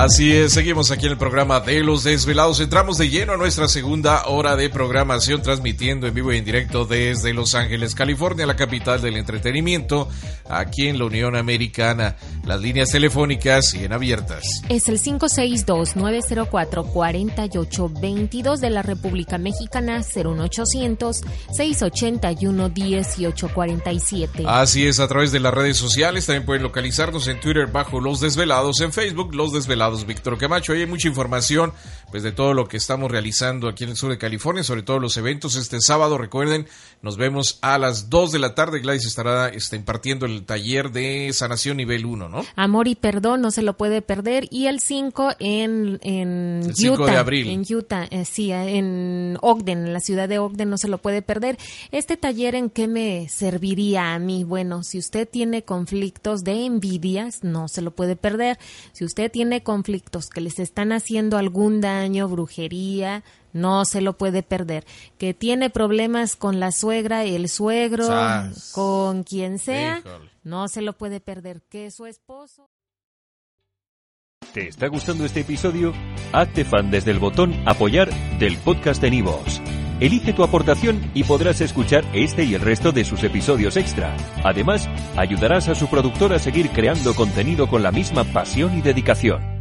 Así es, seguimos aquí en el programa de Los Desvelados. Entramos de lleno a nuestra segunda hora de programación, transmitiendo en vivo y en directo desde Los Ángeles, California, la capital del entretenimiento, aquí en la Unión Americana. Las líneas telefónicas siguen abiertas. Es el 562-904-4822 de la República Mexicana, 01800-681-1847. Así es, a través de las redes sociales también pueden localizarnos en Twitter bajo Los Desvelados, en Facebook Los Desvelados Víctor Camacho. Ahí hay mucha información pues de todo lo que estamos realizando aquí en el sur de California, sobre todo los eventos este sábado. Recuerden, nos vemos a las 2 de la tarde. Gladys estará está impartiendo el taller de sanación nivel 1, ¿no? Amor y perdón, no se lo puede perder. Y el 5 en, en El 5 Utah. de abril. En Utah, eh, sí, en Ogden, en la ciudad de Ogden, no se lo puede perder. Este taller, ¿en qué me serviría a mí? Bueno, si usted tiene conflictos de envidias, no se lo puede perder. Si usted tiene conflictos que les están haciendo algún daño, brujería, no se lo puede perder. Que tiene problemas con la suegra, el suegro, Sas. con quien sea, Híjole. no se lo puede perder. Que su esposo. ¿Te está gustando este episodio? Hazte fan desde el botón Apoyar del podcast de Nivos. Elige tu aportación y podrás escuchar este y el resto de sus episodios extra. Además, ayudarás a su productor a seguir creando contenido con la misma pasión y dedicación.